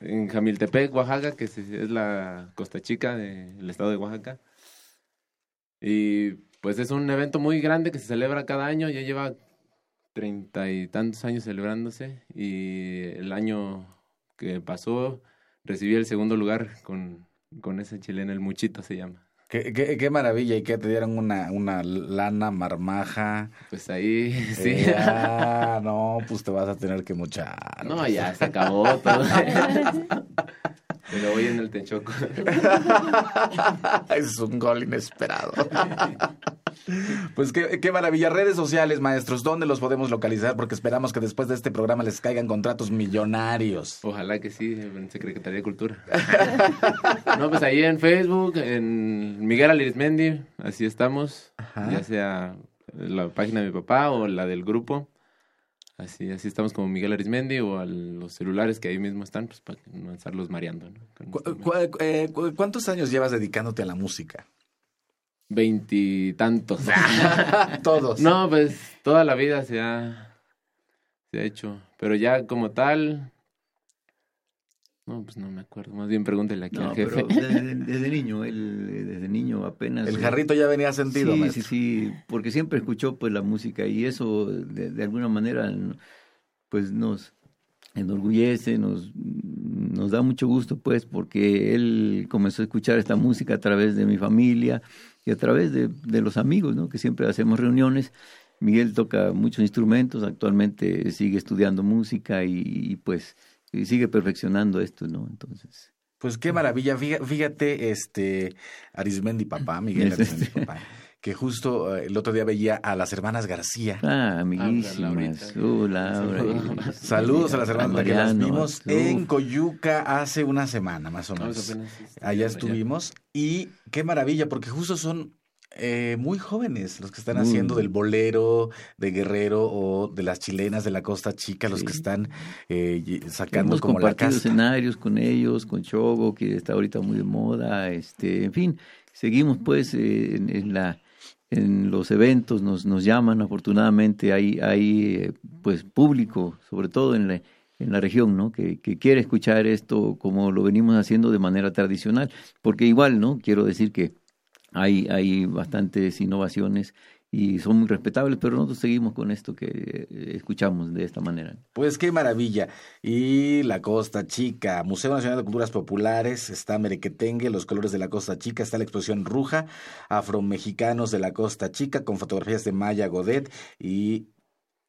[SPEAKER 5] en Jamiltepec, Oaxaca, que es, es la Costa Chica del estado de Oaxaca. Y pues es un evento muy grande que se celebra cada año, ya lleva treinta y tantos años celebrándose y el año que pasó recibí el segundo lugar con, con ese chileno, el Muchito se llama.
[SPEAKER 2] Qué, qué- qué maravilla y que te dieron una, una lana marmaja.
[SPEAKER 5] Pues ahí, sí.
[SPEAKER 2] Eh, ah, no, pues te vas a tener que mochar.
[SPEAKER 5] No, ya se acabó todo. Pero voy en el Techoco.
[SPEAKER 2] es un gol inesperado. Pues qué, qué maravilla. Redes sociales, maestros, ¿dónde los podemos localizar? Porque esperamos que después de este programa les caigan contratos millonarios.
[SPEAKER 5] Ojalá que sí, en Secretaría de Cultura. no, pues ahí en Facebook, en Miguel Arismendi, así estamos. Ya sea la página de mi papá o la del grupo. Así, así estamos como Miguel Arismendi o a los celulares que ahí mismo están, pues para no estarlos mareando. ¿no?
[SPEAKER 2] eh, ¿Cuántos años llevas dedicándote a la música?
[SPEAKER 5] Veintitantos.
[SPEAKER 2] Todos.
[SPEAKER 5] No, pues toda la vida se ha, se ha hecho. Pero ya como tal, no, pues no me acuerdo. Más bien pregúntele aquí al jefe.
[SPEAKER 8] desde, niño, él, desde niño apenas.
[SPEAKER 2] El jarrito ya venía sentido.
[SPEAKER 8] Sí, sí, sí, porque siempre escuchó pues la música y eso de, alguna manera pues nos enorgullece, nos, nos da mucho gusto pues porque él comenzó a escuchar esta música a través de mi familia y a través de, de los amigos, ¿no? Que siempre hacemos reuniones. Miguel toca muchos instrumentos, actualmente sigue estudiando música y pues y sigue perfeccionando esto, ¿no? Entonces.
[SPEAKER 2] Pues qué maravilla, fíjate, este, Arismendi papá, Miguel Arismendi papá, que justo eh, el otro día veía a las hermanas García.
[SPEAKER 8] Ah, amiguísimas. Uh,
[SPEAKER 2] Saludos a las hermanas que las vimos en Coyuca hace una semana, más o menos. Allá estuvimos y qué maravilla, porque justo son eh, muy jóvenes los que están haciendo del bolero de Guerrero o de las chilenas de la Costa Chica, los que están eh, sacando
[SPEAKER 8] Hemos como la casa. escenarios con ellos, con Chogo, que está ahorita muy de moda, este, en fin, seguimos pues eh, en, la en los eventos nos, nos llaman, afortunadamente hay, hay eh, pues público, sobre todo en la, en la región, ¿no? Que, que, quiere escuchar esto como lo venimos haciendo de manera tradicional, porque igual, ¿no? Quiero decir que hay, hay bastantes innovaciones y son muy respetables, pero nosotros seguimos con esto que eh, escuchamos de esta manera.
[SPEAKER 2] Pues qué maravilla. Y la Costa Chica, Museo Nacional de Culturas Populares, está Merequetengue, los colores de la Costa Chica, está la exposición Ruja, Afromexicanos de la Costa Chica, con fotografías de Maya Godet y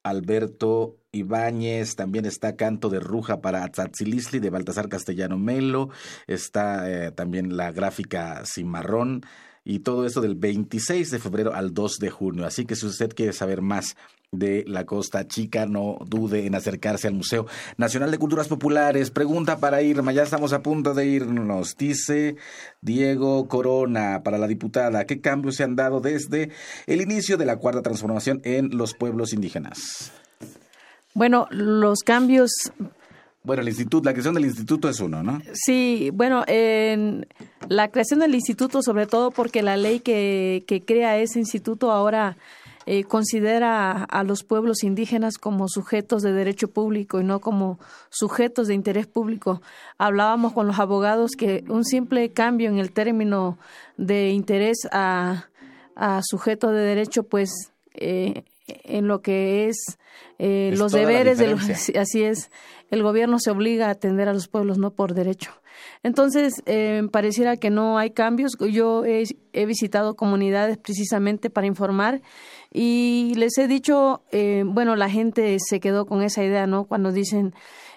[SPEAKER 2] Alberto Ibáñez, también está Canto de Ruja para Atzatsilisli de Baltasar Castellano Melo, está eh, también la gráfica Cimarrón, y todo esto del 26 de febrero al 2 de junio. Así que si usted quiere saber más de la Costa Chica, no dude en acercarse al Museo Nacional de Culturas Populares. Pregunta para Irma, ya estamos a punto de irnos. Dice Diego Corona para la diputada, ¿qué cambios se han dado desde el inicio de la cuarta transformación en los pueblos indígenas?
[SPEAKER 6] Bueno, los cambios
[SPEAKER 2] bueno, el instituto, la creación del instituto es uno, ¿no?
[SPEAKER 6] Sí, bueno, en la creación del instituto, sobre todo porque la ley que, que crea ese instituto ahora eh, considera a los pueblos indígenas como sujetos de derecho público y no como sujetos de interés público. Hablábamos con los abogados que un simple cambio en el término de interés a, a sujeto de derecho, pues eh, en lo que es, eh, los deberes de los, así es. El gobierno se obliga a atender a los pueblos no por derecho. Entonces eh, pareciera que no hay cambios. Yo he, he, visitado comunidades precisamente para informar y les he dicho eh, bueno la gente se quedó con esa idea no cuando dicen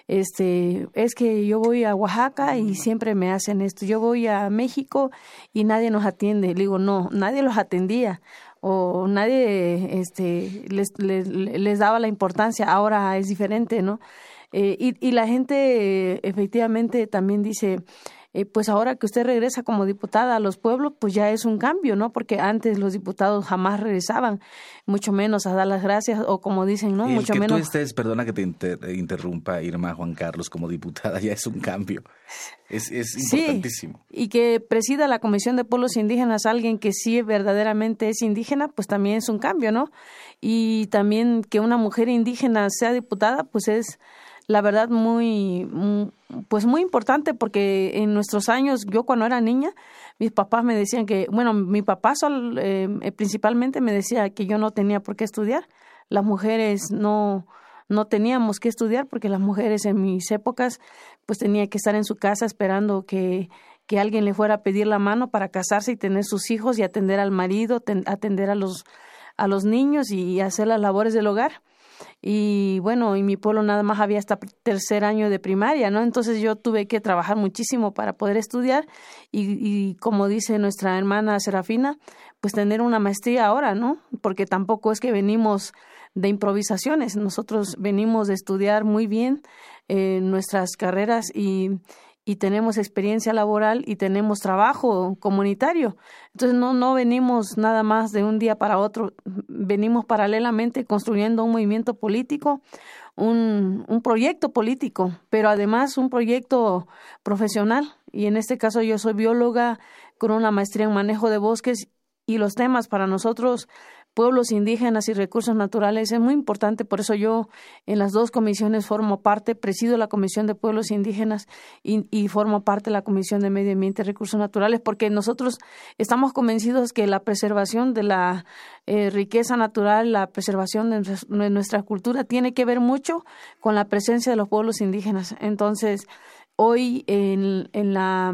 [SPEAKER 6] este es que yo voy a Oaxaca y siempre me hacen esto. Yo voy a México y nadie nos atiende le digo no nadie los atendía o nadie este, les, les, daba la importancia, ahora es diferente, ¿no? Eh, y, y la gente efectivamente también dice, eh, pues ahora que usted regresa como diputada a los pueblos, pues ya es un cambio, ¿no? Porque antes los diputados jamás regresaban, mucho menos a dar las gracias o como dicen, ¿no? mucho
[SPEAKER 2] que
[SPEAKER 6] menos.
[SPEAKER 2] Tú estés, perdona que te interrumpa, Irma Juan Carlos, como diputada, ya es un cambio. Es, es importantísimo.
[SPEAKER 6] Sí, y que presida la Comisión de Pueblos Indígenas alguien que sí verdaderamente es indígena, pues también es un cambio, ¿no? Y también que una mujer indígena sea diputada, pues es la verdad muy, pues muy importante porque en nuestros años, yo cuando era niña, mis papás me decían que, bueno, mi papá sol, eh, principalmente me decía que yo no tenía por qué estudiar, las mujeres no, no teníamos que estudiar porque las mujeres en mis épocas pues tenía que estar en su casa esperando que, que alguien le fuera a pedir la mano para casarse y tener sus hijos y atender al marido, atender a los, a los niños y hacer las labores del hogar y bueno, y mi pueblo nada más había hasta tercer año de primaria, ¿no? Entonces yo tuve que trabajar muchísimo para poder estudiar y, y como dice nuestra hermana Serafina, pues tener una maestría ahora, ¿no? Porque tampoco es que venimos de improvisaciones, nosotros venimos de estudiar muy bien eh, nuestras carreras y, y tenemos experiencia laboral y tenemos trabajo comunitario. Entonces no, no venimos nada más de un día para otro, venimos paralelamente construyendo un movimiento político, un, un proyecto político, pero además un proyecto profesional. Y en este caso yo soy bióloga con una maestría en manejo de bosques y los temas para nosotros pueblos indígenas y recursos naturales es muy importante, por eso yo en las dos comisiones formo parte, presido la Comisión de Pueblos Indígenas y, formo parte de la Comisión de Medio Ambiente y Recursos Naturales, porque nosotros estamos convencidos que la preservación de la eh, riqueza natural, la preservación de nuestra cultura tiene que ver mucho con la presencia de los pueblos indígenas. Entonces, hoy en, en la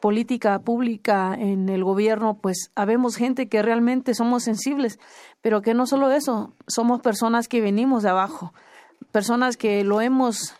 [SPEAKER 6] política pública en el gobierno, pues habemos gente que realmente somos sensibles, pero que no solo eso, somos personas que venimos de abajo, personas que lo hemos,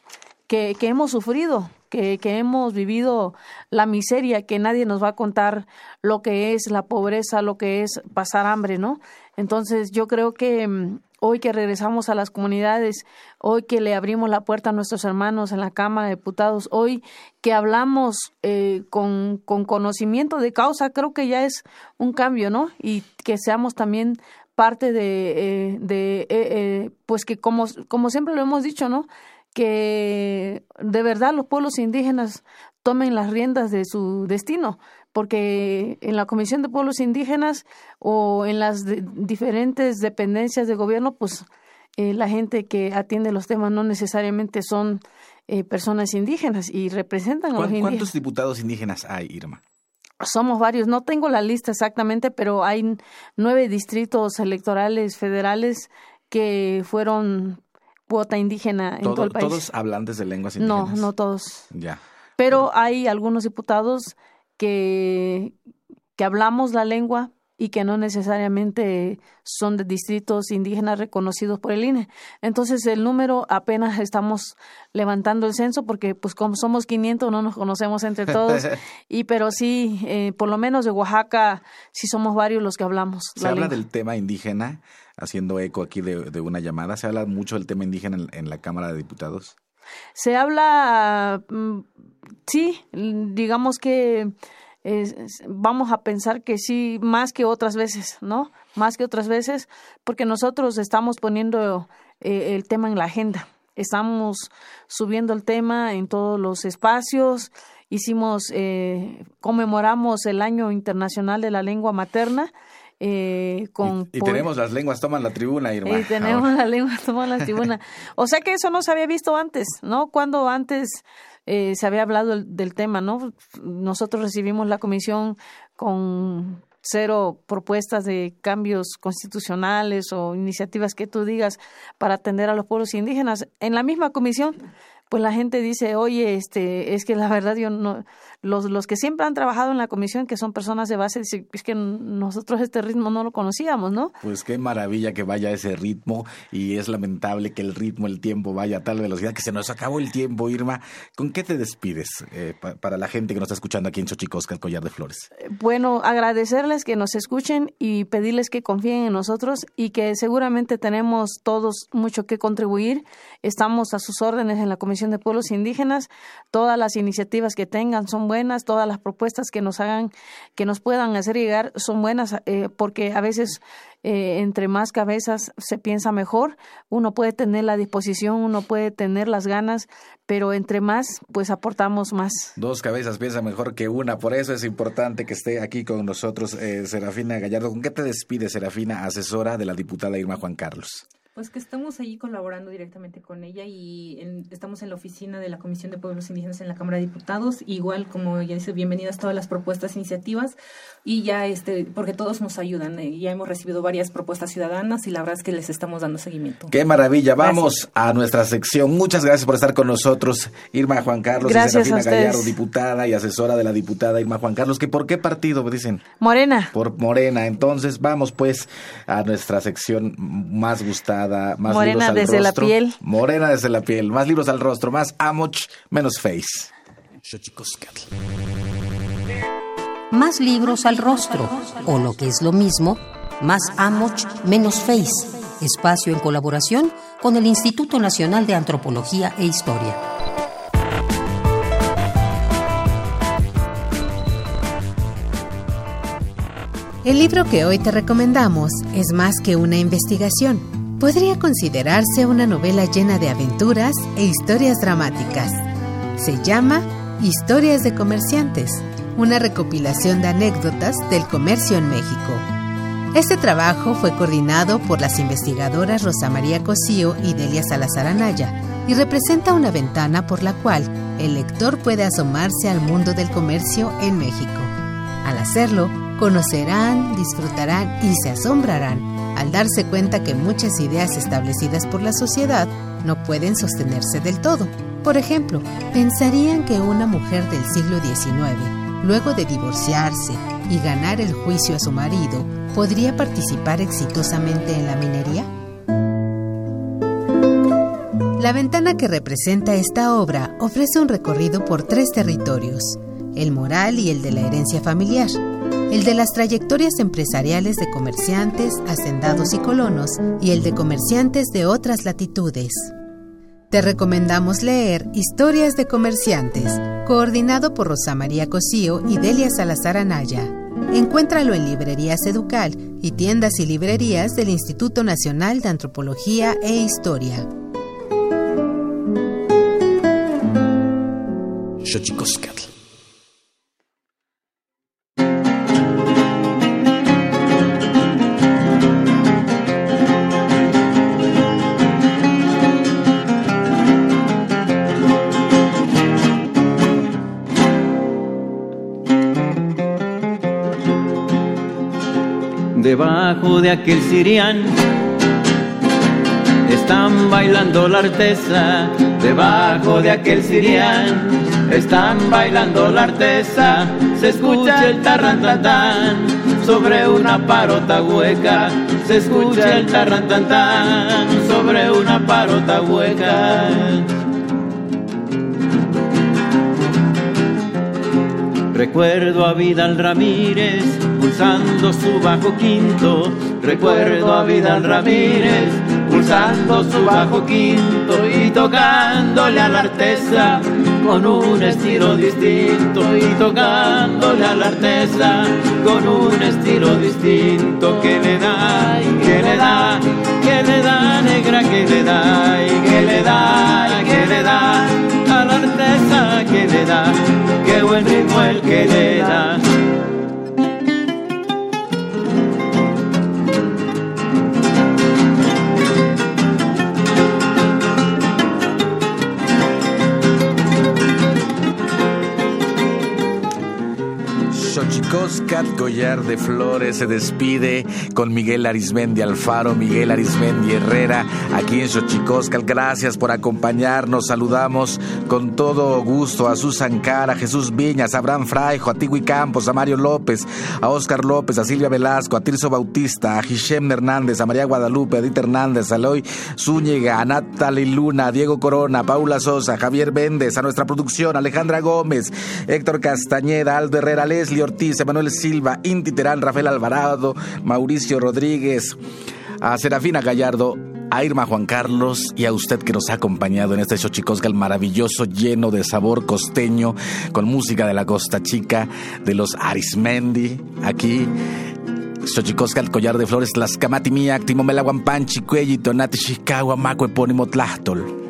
[SPEAKER 6] que, que hemos sufrido, que, que, hemos vivido la miseria, que nadie nos va a contar lo que es la pobreza, lo que es pasar hambre, ¿no? Entonces yo creo que mm, hoy que regresamos a las comunidades, hoy que le abrimos la puerta a nuestros hermanos en la Cámara de Diputados, hoy que hablamos eh, con, con, conocimiento de causa, creo que ya es un cambio, ¿no? Y que seamos también parte de, eh, de eh, pues que como, como siempre lo hemos dicho, ¿no? Que de verdad los pueblos indígenas tomen las riendas de su destino, porque en la Comisión de Pueblos Indígenas o en las diferentes dependencias de gobierno, pues eh, la gente que atiende los temas no necesariamente son eh, personas indígenas y representan a los indígenas.
[SPEAKER 2] ¿Cuántos diputados indígenas hay, Irma?
[SPEAKER 6] Somos varios, no tengo la lista exactamente, pero hay nueve distritos electorales federales que fueron cuota indígena en todo, el país.
[SPEAKER 2] ¿Todos hablantes de lenguas indígenas?
[SPEAKER 6] No, no todos.
[SPEAKER 2] Ya.
[SPEAKER 6] Pero hay algunos diputados que, que hablamos la lengua y que no necesariamente son de distritos indígenas reconocidos por el INE. Entonces el número apenas estamos levantando el censo porque pues como somos 500 no nos conocemos entre todos y pero sí eh, por lo menos de Oaxaca sí somos varios los que hablamos.
[SPEAKER 2] Se habla del tema indígena haciendo eco aquí de, una llamada. Se habla mucho del tema indígena en la Cámara de Diputados.
[SPEAKER 6] Se habla, mm, sí, digamos que vamos a pensar que sí, más que otras veces, ¿no? Más que otras veces, porque nosotros estamos poniendo eh, el tema en la agenda. Estamos subiendo el tema en todos los espacios. Hicimos, eh, conmemoramos el Año Internacional de la Lengua Materna eh, con
[SPEAKER 2] y, tenemos las lenguas toman la tribuna, Irma.
[SPEAKER 6] Y tenemos las lenguas toman la tribuna. O sea que eso no se había visto antes, ¿no? Cuando antes eh, se había hablado del, tema, ¿no? Nosotros recibimos la comisión con cero propuestas de cambios constitucionales o iniciativas que tú digas para atender a los pueblos indígenas. En la misma comisión pues la gente dice, oye, este, es que la verdad yo no, los, los que siempre han trabajado en la comisión, que son personas de base, es que nosotros este ritmo no lo conocíamos, ¿no?
[SPEAKER 2] Pues qué maravilla que vaya ese ritmo y es lamentable que el ritmo, el tiempo vaya a tal velocidad que se nos acabó el tiempo, Irma. ¿Con qué te despides eh, para la gente que nos está escuchando aquí en Xochicosca, el Collar de Flores?
[SPEAKER 6] Bueno, agradecerles que nos escuchen y pedirles que confíen en nosotros y que seguramente tenemos todos mucho que contribuir. Estamos a sus órdenes en la comisión de Pueblos Indígenas. Todas las iniciativas que tengan son buenas, todas las propuestas que nos hagan, que nos puedan hacer llegar son buenas, eh, porque a veces eh, entre más cabezas se piensa mejor. Uno puede tener la disposición, uno puede tener las ganas, pero entre más, pues aportamos más.
[SPEAKER 2] Dos cabezas piensa mejor que una, por eso es importante que esté aquí con nosotros eh, Serafina Gallardo. ¿Con qué te despide Serafina, asesora de la diputada Irma Juan Carlos?
[SPEAKER 7] Pues que estamos allí colaborando directamente con ella y estamos en la oficina de la Comisión de Pueblos Indígenas en la Cámara de Diputados, igual como ya dice, bienvenidas todas las propuestas, iniciativas y ya este, porque todos nos ayudan, eh, ya hemos recibido varias propuestas ciudadanas y la verdad es que les estamos dando seguimiento.
[SPEAKER 2] Qué maravilla, vamos a nuestra sección. Muchas gracias por estar con nosotros, Irma Juan Carlos
[SPEAKER 6] gracias
[SPEAKER 2] y Serafina Gallardo, diputada y asesora de la diputada Irma Juan Carlos, que por qué partido me dicen?
[SPEAKER 6] Morena.
[SPEAKER 2] Por Morena. Entonces, vamos pues a nuestra sección más gustada
[SPEAKER 6] morena desde la piel.
[SPEAKER 2] Morena desde la piel, más libros al rostro, más amoch, menos face.
[SPEAKER 3] Más libros al rostro, o lo que es lo mismo, más amoch, menos face. Espacio en colaboración con el Instituto Nacional de Antropología e Historia.
[SPEAKER 4] El libro que hoy te recomendamos es más que una investigación Podría considerarse una novela llena de aventuras e historias dramáticas. Se llama Historias de Comerciantes, una recopilación de anécdotas del comercio en México. Este trabajo fue coordinado por las investigadoras Rosa María Cosío y Delia Salazar Anaya y representa una ventana por la cual el lector puede asomarse al mundo del comercio en México. Al hacerlo, conocerán, disfrutarán y se asombrarán al darse cuenta que muchas ideas establecidas por la sociedad no pueden sostenerse del todo. Por ejemplo, pensarían que una mujer del siglo XIX, luego de divorciarse y ganar el juicio a su marido, podría participar exitosamente en la minería? La ventana que representa esta obra ofrece un recorrido por tres territorios, el moral y el de la herencia familiar, el de las trayectorias empresariales de comerciantes, hacendados y colonos, y el de comerciantes de otras latitudes. Te recomendamos leer Historias de Comerciantes, coordinado por Rosa María Cosío y Delia Salazar Anaya. Encuéntralo en Librerías Educal y tiendas y librerías del Instituto Nacional de Antropología e Historia.
[SPEAKER 1] Debajo de aquel sirián están bailando la artesa. Debajo de aquel sirián están bailando la artesa. Se escucha el tarrantantán sobre una parota hueca. Se escucha el tarrantantán sobre una parota hueca. Recuerdo a Vidal Ramírez pulsando su bajo quinto. Recuerdo a Vidal Ramírez pulsando su bajo quinto y tocándole a la artesa con un estilo distinto y tocándole a la artesa con un estilo distinto que le da y que le da, que le da negra, que le da y que le da, y que le da a la artesa que le da, qué buen ritmo el que le da.
[SPEAKER 2] go Xochicóscat Collar de Flores se despide con Miguel Arismendi Alfaro, Miguel Arismendi Herrera, aquí en Xochicóscat. Gracias por acompañarnos. Saludamos con todo gusto a Susan Cara, a Jesús Viñas, a Abraham Fraijo, a Tigui Campos, a Mario López, a Oscar López, a Silvia Velasco, a Tirso Bautista, a Hishem Hernández, a María Guadalupe, a Edith Hernández, a Eloy Zúñiga, a Natalie Luna, a Diego Corona, a Paula Sosa, a Javier Méndez, a nuestra producción, Alejandra Gómez, Héctor Castañeda, Aldo Herrera, Leslie Ortiz, Emanuel Silva, Inti Terán, Rafael Alvarado, Mauricio Rodríguez, a Serafina Gallardo, a Irma Juan Carlos y a usted que nos ha acompañado en este Xochicosgal maravilloso, lleno de sabor costeño, con música de la Costa Chica, de los Arismendi, aquí. Xochicosgal, Collar de Flores, Las Camati Miak, Timomela Guampanchi, Cuelli, Tonati, Chicago, Maco, Epónimo, Tlachtol.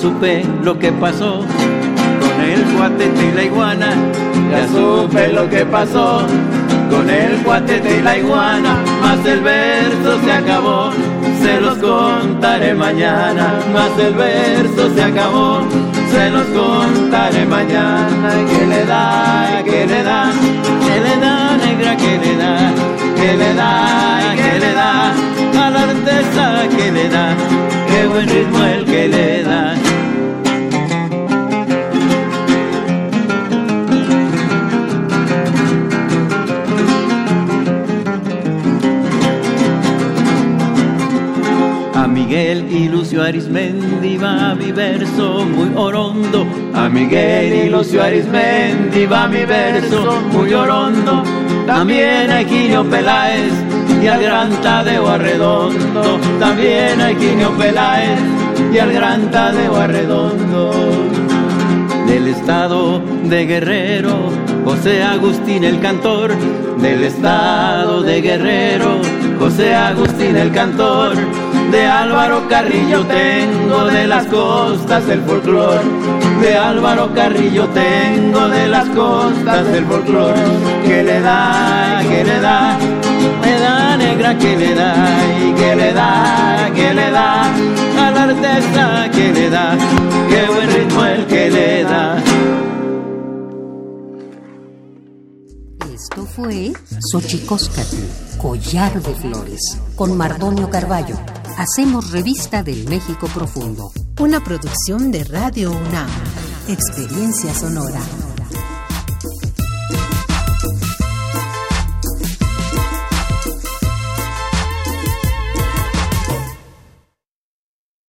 [SPEAKER 1] Supe lo que pasó con el cuatete y la iguana. Ya supe lo que pasó con el cuatete y la iguana. Más el verso se acabó, se los contaré mañana. Más el verso se acabó, se los contaré mañana. ¿Qué le da? ¿Qué le da? ¿Qué le da, negra? ¿Qué le da? ¿Qué le da? ¿Qué le da? A la artesa, ¿qué le da? Buen ritmo el que le da. A Miguel y Lucio Arismendi va mi verso muy orondo. A Miguel y Lucio Arismendi va mi verso muy orondo. También a Eginio Peláez y al gran Tadeo Arredondo, también hay Quinio Peláez y al gran Tadeo Arredondo. Del estado de Guerrero, José Agustín el cantor, del estado de Guerrero, José Agustín el cantor, de Álvaro Carrillo tengo de las costas el folclor, de Álvaro Carrillo tengo de las costas el folclor, que le da, que le da negra que le da y que le da, que le da a la artesa que le da, qué buen ritmo el que le da.
[SPEAKER 3] Esto fue Xochicóscatl, Collar de Flores, con Mardonio Carballo. Hacemos revista del México Profundo.
[SPEAKER 4] Una producción de Radio UNAM.
[SPEAKER 3] Experiencia sonora.